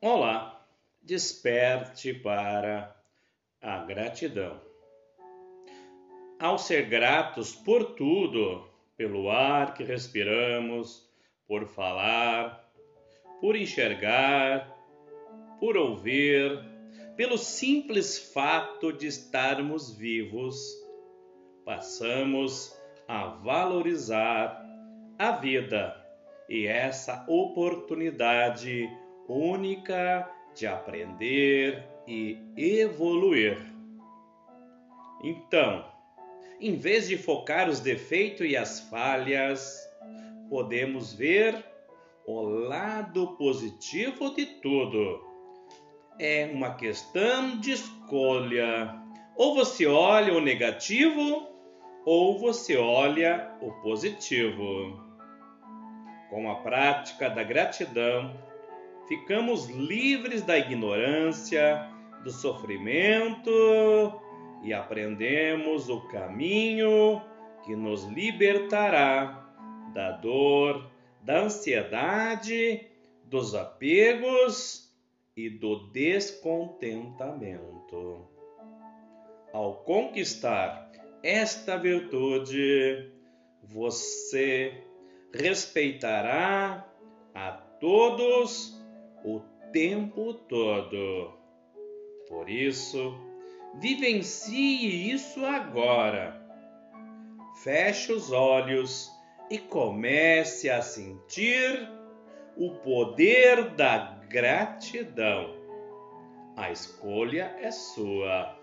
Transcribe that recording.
Olá, desperte para a gratidão. Ao ser gratos por tudo, pelo ar que respiramos, por falar, por enxergar, por ouvir, pelo simples fato de estarmos vivos, passamos a valorizar a vida e essa oportunidade única de aprender e evoluir. Então, em vez de focar os defeitos e as falhas, podemos ver o lado positivo de tudo. É uma questão de escolha. Ou você olha o negativo, ou você olha o positivo. Com a prática da gratidão, ficamos livres da ignorância, do sofrimento e aprendemos o caminho que nos libertará da dor, da ansiedade, dos apegos e do descontentamento. Ao conquistar esta virtude, você respeitará a todos o tempo todo. Por isso, vivencie isso agora. Feche os olhos e comece a sentir o poder da gratidão. A escolha é sua.